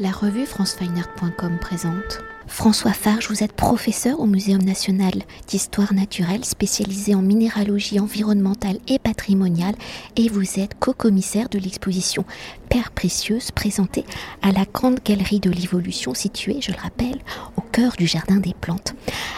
La revue francefineart.com présente. François Farge, vous êtes professeur au Muséum national d'histoire naturelle spécialisé en minéralogie environnementale et patrimoniale et vous êtes co-commissaire de l'exposition Père Précieuse présentée à la Grande Galerie de l'Évolution située, je le rappelle, au cœur du Jardin des Plantes.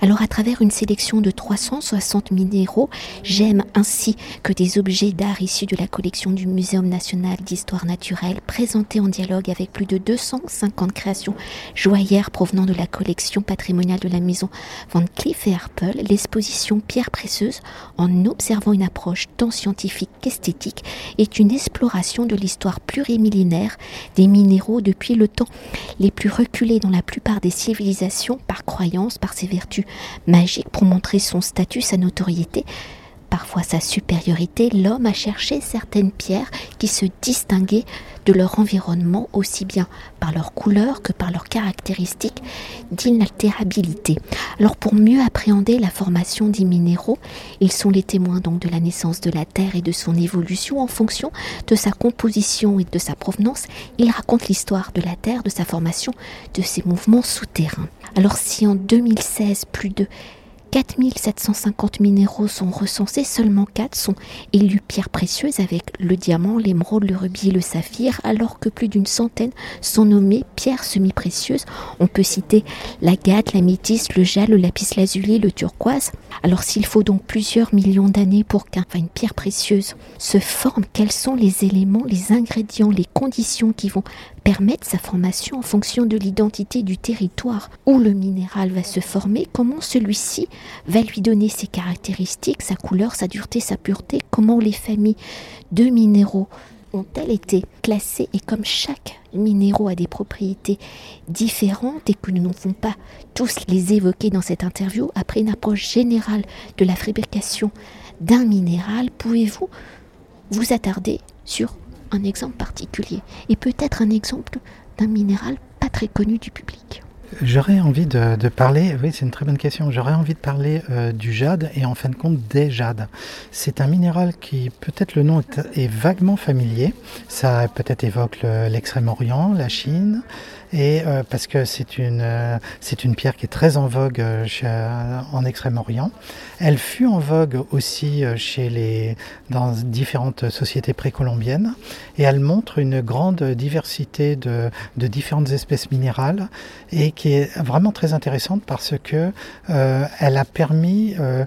Alors à travers une sélection de 360 minéraux, j'aime ainsi que des objets d'art issus de la collection du Muséum national d'histoire naturelle présentés en dialogue avec plus de 250 créations joaillères provenant de la collection patrimoniale de la maison Van Cleef et Arpels, l'exposition Pierre Précieuse, en observant une approche tant scientifique qu'esthétique, est une exploration de l'histoire plurimillénaire des minéraux depuis le temps les plus reculés dans la plupart des civilisations par croyance, par ses vertus magiques pour montrer son statut, sa notoriété parfois sa supériorité, l'homme a cherché certaines pierres qui se distinguaient de leur environnement aussi bien par leur couleur que par leurs caractéristiques d'inaltérabilité. Alors pour mieux appréhender la formation des minéraux, ils sont les témoins donc de la naissance de la Terre et de son évolution en fonction de sa composition et de sa provenance. Ils racontent l'histoire de la Terre, de sa formation, de ses mouvements souterrains. Alors si en 2016 plus de 4750 minéraux sont recensés, seulement 4 sont élus pierres précieuses avec le diamant, l'émeraude, le rubis et le saphir, alors que plus d'une centaine sont nommées pierres semi-précieuses. On peut citer l'agate, la métisse, le jade, le lapis lazuli, le turquoise. Alors s'il faut donc plusieurs millions d'années pour qu'une pierre précieuse se forme, quels sont les éléments, les ingrédients, les conditions qui vont permettre sa formation en fonction de l'identité du territoire où le minéral va se former, comment celui-ci va lui donner ses caractéristiques, sa couleur, sa dureté, sa pureté, comment les familles de minéraux ont-elles été classées. Et comme chaque minéraux a des propriétés différentes et que nous ne pouvons pas tous les évoquer dans cette interview, après une approche générale de la fabrication d'un minéral, pouvez-vous vous attarder sur un exemple particulier et peut-être un exemple d'un minéral pas très connu du public? J'aurais envie de, parler, oui c'est une très bonne question, j'aurais envie de parler euh, du jade et en fin de compte des jades. C'est un minéral qui peut-être le nom est, vaguement familier, ça peut-être évoque l'extrême-orient, la Chine, et euh, parce que c'est une, euh, une pierre qui est très en vogue en Extrême-Orient. Elle fut en vogue aussi chez les, dans différentes sociétés précolombiennes et elle montre une grande diversité de, de différentes espèces minérales et qui est vraiment très intéressante parce que euh, elle a permis euh,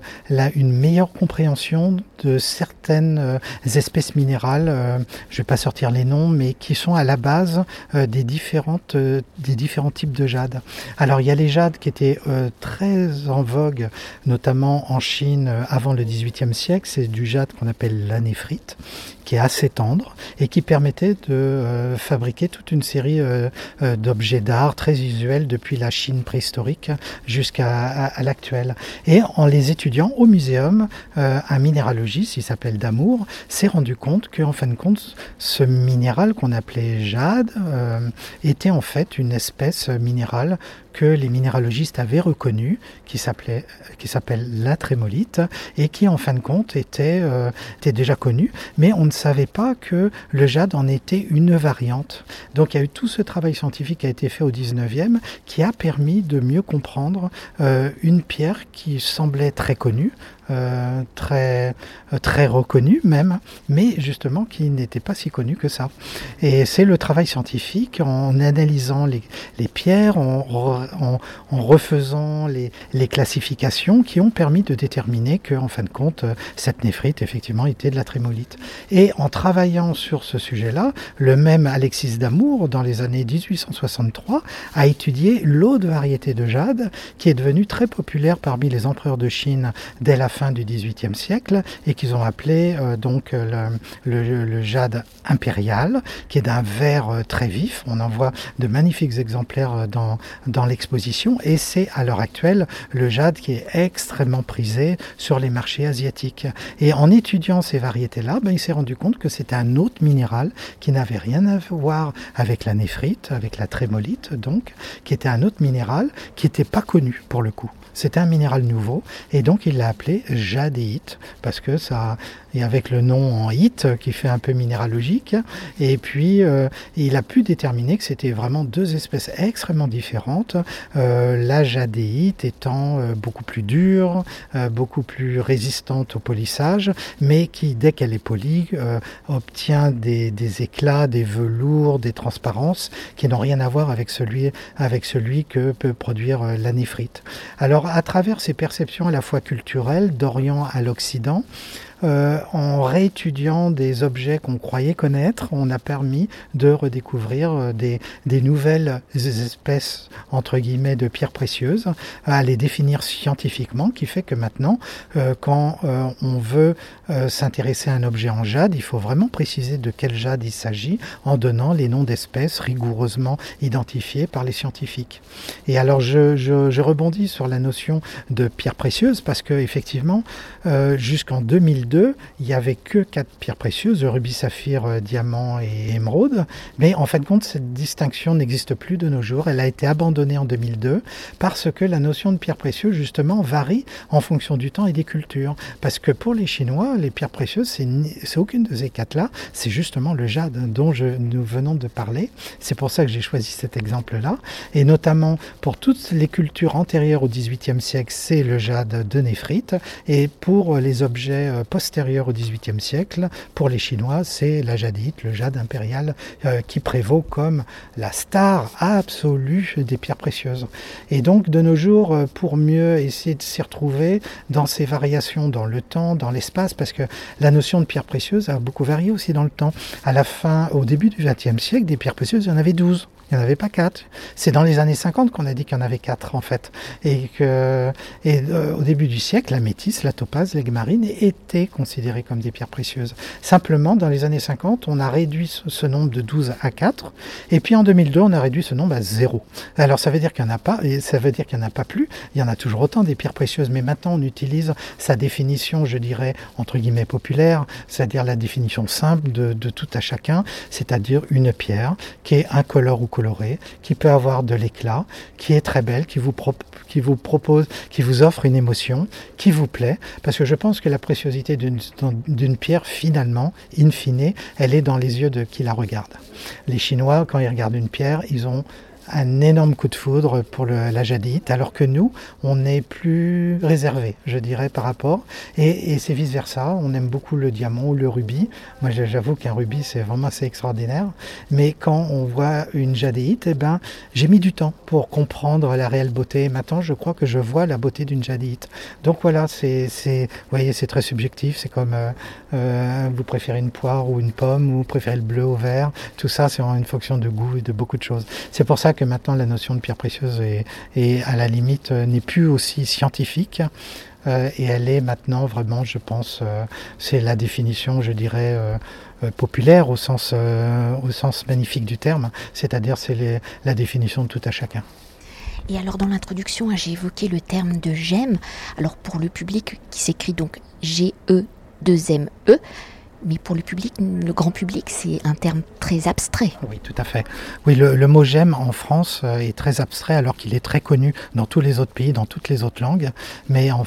une meilleure compréhension de certaines euh, espèces minérales. Euh, je ne vais pas sortir les noms, mais qui sont à la base euh, des différents types de jade. Alors il y a les jades qui étaient très en vogue, notamment en Chine avant le XVIIIe siècle. C'est du jade qu'on appelle l'anéphrite qui est assez tendre et qui permettait de euh, fabriquer toute une série euh, euh, d'objets d'art très visuels depuis la Chine préhistorique jusqu'à l'actuel. Et en les étudiant au muséum, un minéralogiste, il s'appelle Damour, s'est rendu compte qu'en fin de compte, ce minéral qu'on appelait jade était en fait une espèce minérale que les minéralogistes avaient reconnu, qui s'appelait s'appelle la trémolite et qui en fin de compte était, était déjà connu, mais on ne savait pas que le jade en était une variante. Donc il y a eu tout ce travail scientifique qui a été fait au 19e qui a permis de mieux comprendre euh, une pierre qui semblait très connue, euh, très, euh, très reconnu même, mais justement qui n'était pas si connu que ça. Et c'est le travail scientifique en analysant les, les pierres, en, refaisant les, les, classifications qui ont permis de déterminer que, en fin de compte, euh, cette néphrite effectivement était de la trémolite. Et en travaillant sur ce sujet-là, le même Alexis Damour, dans les années 1863, a étudié l'autre variété de jade qui est devenue très populaire parmi les empereurs de Chine dès la fin du XVIIIe siècle et qu'ils ont appelé euh, donc euh, le, jade impérial, qui est d'un vert euh, très vif. On en voit de magnifiques exemplaires dans, dans l'exposition et c'est à l'heure actuelle le jade qui est extrêmement prisé sur les marchés asiatiques. Et en étudiant ces variétés-là, ben, il s'est rendu compte que c'était un autre minéral qui n'avait rien à voir avec la néphrite, avec la trémolite donc, qui était un autre minéral qui n'était pas connu pour le coup. C'était un minéral nouveau et donc il l'a appelé jadéite, parce que ça, et avec le nom en hit qui fait un peu minéralogique. Et puis, euh, il a pu déterminer que c'était vraiment deux espèces extrêmement différentes. Euh, la jadéite étant euh, beaucoup plus dure, beaucoup plus résistante au polissage, mais qui, dès qu'elle est polie, obtient des, des, éclats, des velours, des transparences qui n'ont rien à voir avec celui, avec celui que peut produire la néphrite. Alors, à travers ces perceptions à la fois culturelles, d'Orient à l'Occident, euh, en réétudiant des objets qu'on croyait connaître, on a permis de redécouvrir euh, des, nouvelles espèces, entre guillemets, de pierres précieuses, à les définir scientifiquement, qui fait que maintenant, euh, quand on veut s'intéresser à un objet en jade, il faut vraiment préciser de quel jade il s'agit en donnant les noms d'espèces rigoureusement identifiés par les scientifiques. Et alors, je, rebondis sur la notion de pierres précieuses parce que, effectivement, jusqu'en 2002, il n'y avait que quatre pierres précieuses, rubis, saphir, euh, diamant et émeraude. Mais en fin de compte, cette distinction n'existe plus de nos jours. Elle a été abandonnée en 2002 parce que la notion de pierre précieuse, justement, varie en fonction du temps et des cultures. Parce que pour les Chinois, les pierres précieuses, c'est aucune de ces quatre-là. C'est justement le jade dont nous venons de parler. C'est pour ça que j'ai choisi cet exemple-là. Et notamment pour toutes les cultures antérieures au XVIIIe siècle, c'est le jade de néphrite. Et pour les objets euh, postérieure au XVIIIe siècle, pour les Chinois, c'est la jadite, le jade impérial, euh, qui prévaut comme la star absolue des pierres précieuses. Et donc, de nos jours, euh, pour mieux essayer de s'y retrouver dans ces variations dans le temps, dans l'espace, parce que la notion de pierre précieuse a beaucoup varié aussi dans le temps. À la fin, au début du XXe siècle, des pierres précieuses, il y en avait 12. Il n'y en avait pas quatre. C'est dans les années 50 qu'on a dit qu'il y en avait quatre en fait. Et que et, euh, au début du siècle, la métisse, la topaze, l'aigue-marine étaient considérées comme des pierres précieuses. Simplement, dans les années 50, on a réduit ce, nombre de 12 à 4. Et puis en 2002, on a réduit ce nombre à 0. Alors ça veut dire qu'il n'y en a pas, en a pas plus. Il y en a toujours autant des pierres précieuses. Mais maintenant, on utilise sa définition, je dirais, entre guillemets populaire, c'est-à-dire la définition simple de, de tout à chacun, c'est-à-dire une pierre qui est incolore ou qui peut avoir de l'éclat, qui est très belle, qui vous, qui vous propose, qui vous offre une émotion, qui vous plaît, parce que je pense que la préciosité d'une pierre, finalement, in fine, elle est dans les yeux de qui la regarde. Les Chinois, quand ils regardent une pierre, ils ont un énorme coup de foudre pour la jadite, alors que nous, on est plus réservé, je dirais, par rapport. Et, c'est vice-versa, on aime beaucoup le diamant ou le rubis. Moi, j'avoue qu'un rubis, c'est vraiment assez extraordinaire. Mais quand on voit une jadéite, eh ben, j'ai mis du temps pour comprendre la réelle beauté. Maintenant, je crois que je vois la beauté d'une jadéite. Donc voilà, c'est, vous voyez, c'est très subjectif. C'est comme euh, euh, vous préférez une poire ou une pomme, ou vous préférez le bleu au vert. Tout ça, c'est en une fonction de goût et de beaucoup de choses. C'est pour ça que maintenant la notion de pierre précieuse est, à la limite euh, n'est plus aussi scientifique. Euh, et elle est maintenant vraiment, je pense, euh, c'est la définition, je dirais, populaire au sens, au sens magnifique du terme, c'est-à-dire c'est la définition de tout à chacun. Et alors dans l'introduction, hein, j'ai évoqué le terme de gemme. Alors pour le public qui s'écrit donc G-E-2-M-E, mais pour le public, le grand public, c'est un terme très abstrait. Oui, tout à fait. Oui, le, mot gemme en France euh, est très abstrait alors qu'il est très connu dans tous les autres pays, dans toutes les autres langues. Mais en,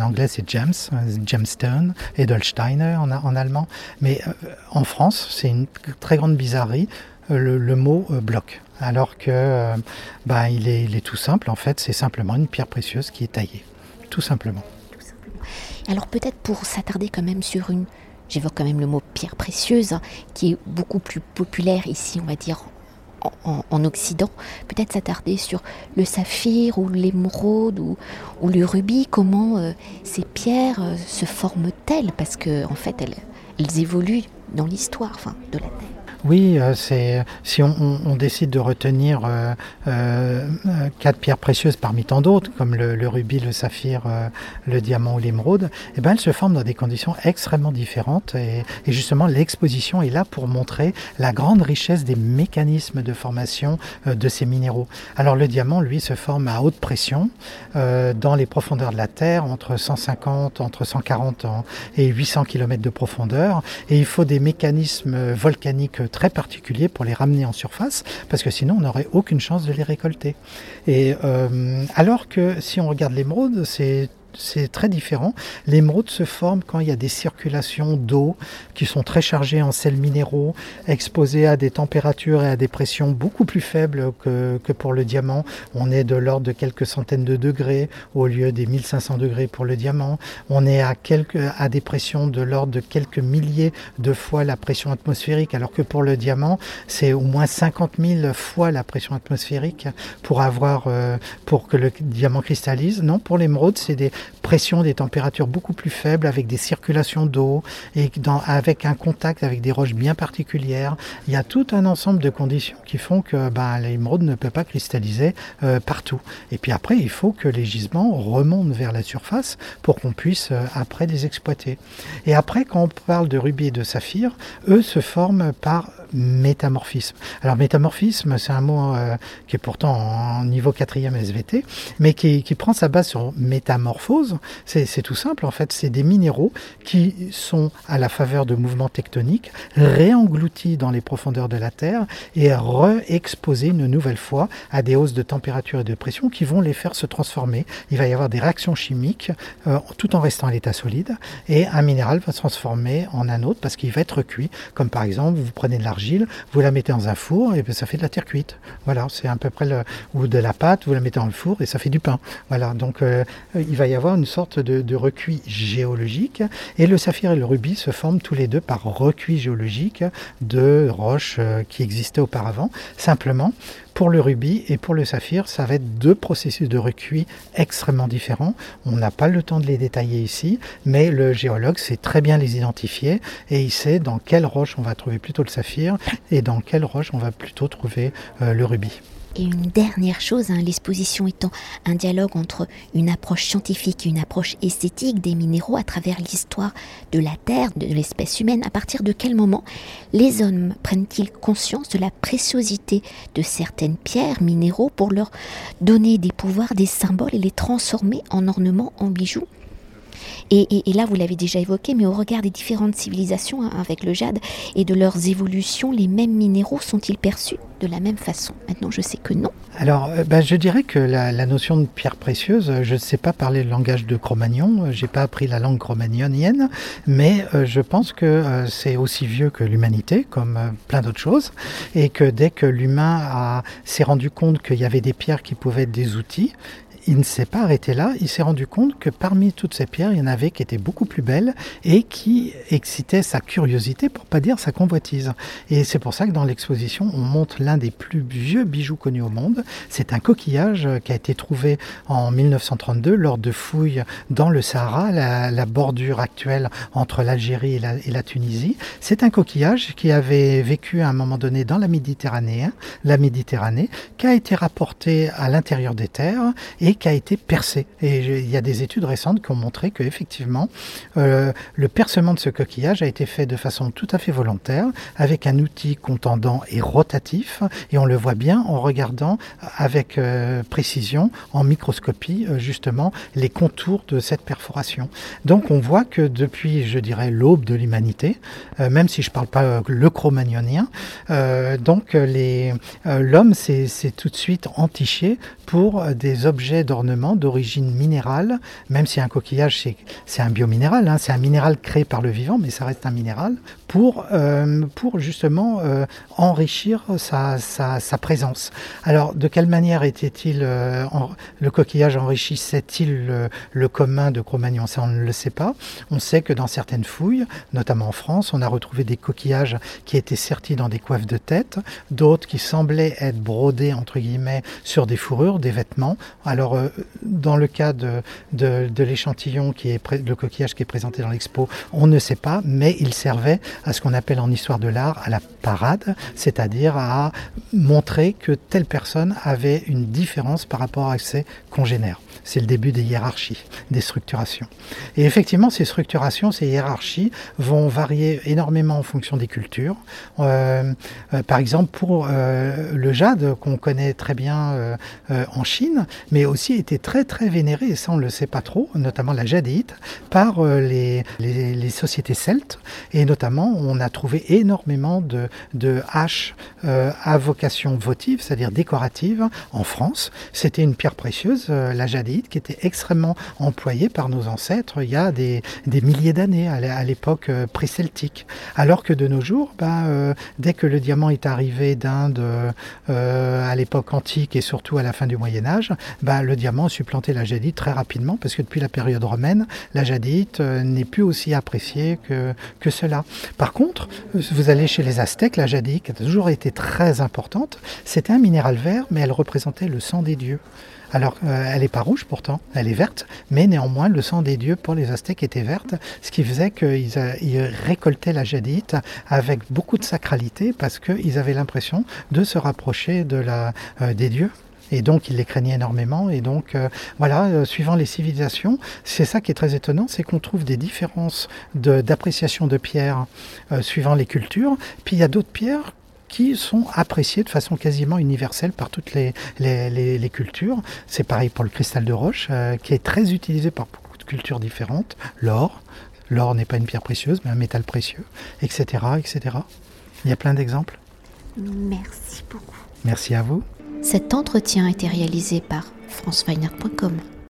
anglais, c'est gems, gemstone, Edelsteiner en, en allemand. Mais euh, en France, c'est une très grande bizarrerie. Euh, le, mot bloc. Alors que bah, il, est, il est tout simple, en fait, c'est simplement une pierre précieuse qui est taillée. Tout simplement. Tout simplement. Alors peut-être pour s'attarder quand même sur une j'évoque quand même le mot pierre précieuse, hein, qui est beaucoup plus populaire ici, on va dire, en, Occident. Peut-être s'attarder sur le saphir ou l'émeraude ou, le rubis, comment euh, ces pierres euh, se forment-elles, parce qu'en en fait, elles, évoluent dans l'histoire de la Terre. Oui, euh, c'est si on, décide de retenir euh, euh, quatre pierres précieuses parmi tant d'autres, comme le, rubis, le saphir, le diamant ou l'émeraude, eh ben, elles se forment dans des conditions extrêmement différentes. Et, justement, l'exposition est là pour montrer la grande richesse des mécanismes de formation de ces minéraux. Alors le diamant, lui, se forme à haute pression dans les profondeurs de la Terre, entre 150, entre 140 et 800 km de profondeur. Et il faut des mécanismes volcaniques très particuliers pour les ramener en surface, parce que sinon on n'aurait aucune chance de les récolter. Et euh, alors que si on regarde l'émeraude, c'est c'est très différent. L'émeraude se forme quand il y a des circulations d'eau qui sont très chargées en sels minéraux, exposées à des températures et à des pressions beaucoup plus faibles que, que pour le diamant. On est de l'ordre de quelques centaines de degrés au lieu des 1500 degrés pour le diamant. On est à, quelques, à des pressions de l'ordre de quelques milliers de fois la pression atmosphérique, alors que pour le diamant, c'est au moins 50 000 fois la pression atmosphérique pour avoir, euh, pour que le diamant cristallise. Non, pour l'émeraude, c'est des pressions, des températures beaucoup plus faibles avec des circulations d'eau et avec un contact avec des roches bien particulières. Il y a tout un ensemble de conditions qui font que ben, l'émeraude ne peut pas cristalliser euh, partout. Et puis après, il faut que les gisements remontent vers la surface pour qu'on puisse euh, après les exploiter. Et après, quand on parle de rubis et de saphir, eux se forment par métamorphisme. Alors métamorphisme, c'est un mot euh, qui est pourtant en niveau 4e SVT, mais qui, prend sa base sur métamorphose. C'est tout simple, en fait, c'est des minéraux qui sont à la faveur de mouvements tectoniques, réengloutis dans les profondeurs de la Terre et re-exposés une nouvelle fois à des hausses de température et de pression qui vont les faire se transformer. Il va y avoir des réactions chimiques euh, tout en restant à l'état solide et un minéral va se transformer en un autre parce qu'il va être cuit, comme par exemple vous prenez de la vous la mettez dans un four et ça fait de la terre cuite. Voilà, c'est à peu près le, ou de la pâte, vous la mettez dans le four et ça fait du pain. Voilà, donc euh, il va y avoir une sorte de, de, recuit géologique et le saphir et le rubis se forment tous les deux par recuit géologique de roches euh, qui existaient auparavant. Simplement, pour le rubis et pour le saphir, ça va être deux processus de recuit extrêmement différents. On n'a pas le temps de les détailler ici, mais le géologue sait très bien les identifier et il sait dans quelle roche on va trouver plutôt le saphir et dans quelle roche on va plutôt trouver euh, le rubis. Et une dernière chose, hein, l'exposition étant un dialogue entre une approche scientifique et une approche esthétique des minéraux à travers l'histoire de la Terre, de l'espèce humaine, à partir de quel moment les hommes prennent-ils conscience de la préciosité de certaines pierres, minéraux, pour leur donner des pouvoirs, des symboles et les transformer en ornements, en bijoux? Et, là, vous l'avez déjà évoqué, mais au regard des différentes civilisations hein, avec le jade et de leurs évolutions, les mêmes minéraux sont-ils perçus? De la même façon Maintenant, je sais que non. Alors, euh, ben, je dirais que la, notion de pierre précieuse, je ne sais pas parler le langage de Cro-Magnon, euh, j'ai pas appris la langue cro-magnonienne, mais euh, je pense que c'est aussi vieux que l'humanité, comme plein d'autres choses, et que dès que l'humain s'est rendu compte qu'il y avait des pierres qui pouvaient être des outils, il ne s'est pas arrêté là, il s'est rendu compte que parmi toutes ces pierres, il y en avait qui étaient beaucoup plus belles et qui excitaient sa curiosité, pour pas dire sa convoitise. Et c'est pour ça que dans l'exposition, on montre l'un des plus vieux bijoux connus au monde. C'est un coquillage qui a été trouvé en 1932 lors de fouilles dans le Sahara, la, bordure actuelle entre l'Algérie et la, et la Tunisie. C'est un coquillage qui avait vécu à un moment donné dans la Méditerranée, la Méditerranée, qui a été rapporté à l'intérieur des terres et qui a été percé. Et il y a des études récentes qui ont montré que effectivement, euh, le percement de ce coquillage a été fait de façon tout à fait volontaire, avec un outil contendant et rotatif, et on le voit bien en regardant avec euh, précision, en microscopie, euh, justement, les contours de cette perforation. Donc on voit que depuis, je dirais, l'aube de l'humanité, même si je ne parle pas le chromagnonien, donc l'homme s'est tout de suite entiché pour des objets d'ornement d'origine minérale, même si un coquillage c'est un biominéral, hein, c'est un minéral créé par le vivant, mais ça reste un minéral, pour, euh, pour justement euh, enrichir sa, sa, présence. Alors de quelle manière était-il, euh, le coquillage enrichissait-il le, commun de Cro-Magnon? Ça on ne le sait pas. On sait que dans certaines fouilles, notamment en France, on a retrouvé des coquillages qui étaient sertis dans des coiffes de tête, d'autres qui semblaient être brodés entre guillemets sur des fourrures, des vêtements. Alors, euh, dans le cas de, de, l'échantillon qui est le coquillage qui est présenté dans l'expo, on ne sait pas, mais il servait à ce qu'on appelle en histoire de l'art à la parade, c'est-à-dire à montrer que telle personne avait une différence par rapport à ses C'est le début des hiérarchies, des structurations. Et effectivement, ces structurations, ces hiérarchies vont varier énormément en fonction des cultures. Euh, euh, par exemple, pour le jade, qu'on connaît très bien en Chine, mais aussi été très très vénérée, et ça on ne le sait pas trop, notamment la jadite, par euh, les, sociétés celtes. Et notamment, on a trouvé énormément de, de haches euh, à vocation votive, c'est-à-dire décorative, en France. C'était une pierre précieuse, euh, la jadite, qui était extrêmement employée par nos ancêtres il y a des, milliers d'années, à l'époque pré-celtique. Alors que de nos jours, bah, dès que le diamant est arrivé d'Inde à l'époque antique et surtout à la fin du Moyen Âge, bah, le diamant a supplanté la jadite très rapidement parce que depuis la période romaine, la jadite euh, n'est plus aussi appréciée que, cela. Par contre, vous allez chez les Aztèques, la jadite a toujours été très importante, c'était un minéral vert, mais elle représentait le sang des dieux. Alors, euh, elle n'est pas rouge pourtant, elle est verte, mais néanmoins, le sang des dieux pour les Aztèques était verte, ce qui faisait qu'ils euh, récoltaient la jadite avec beaucoup de sacralité parce qu'ils avaient l'impression de se rapprocher la, des dieux. Et donc, il les craignait énormément. Et donc, euh, voilà, euh, suivant les civilisations, c'est ça qui est très étonnant, c'est qu'on trouve des différences d'appréciation de, pierres euh, suivant les cultures. Puis il y a d'autres pierres qui sont appréciées de façon quasiment universelle par toutes les, les, les, cultures. C'est pareil pour le cristal de roche, qui est très utilisé par beaucoup de cultures différentes. L'or, l'or n'est pas une pierre précieuse, mais un métal précieux, etc., etc. Il y a plein d'exemples. Merci beaucoup. Merci à vous. Cet entretien a été réalisé par franceweiner.com.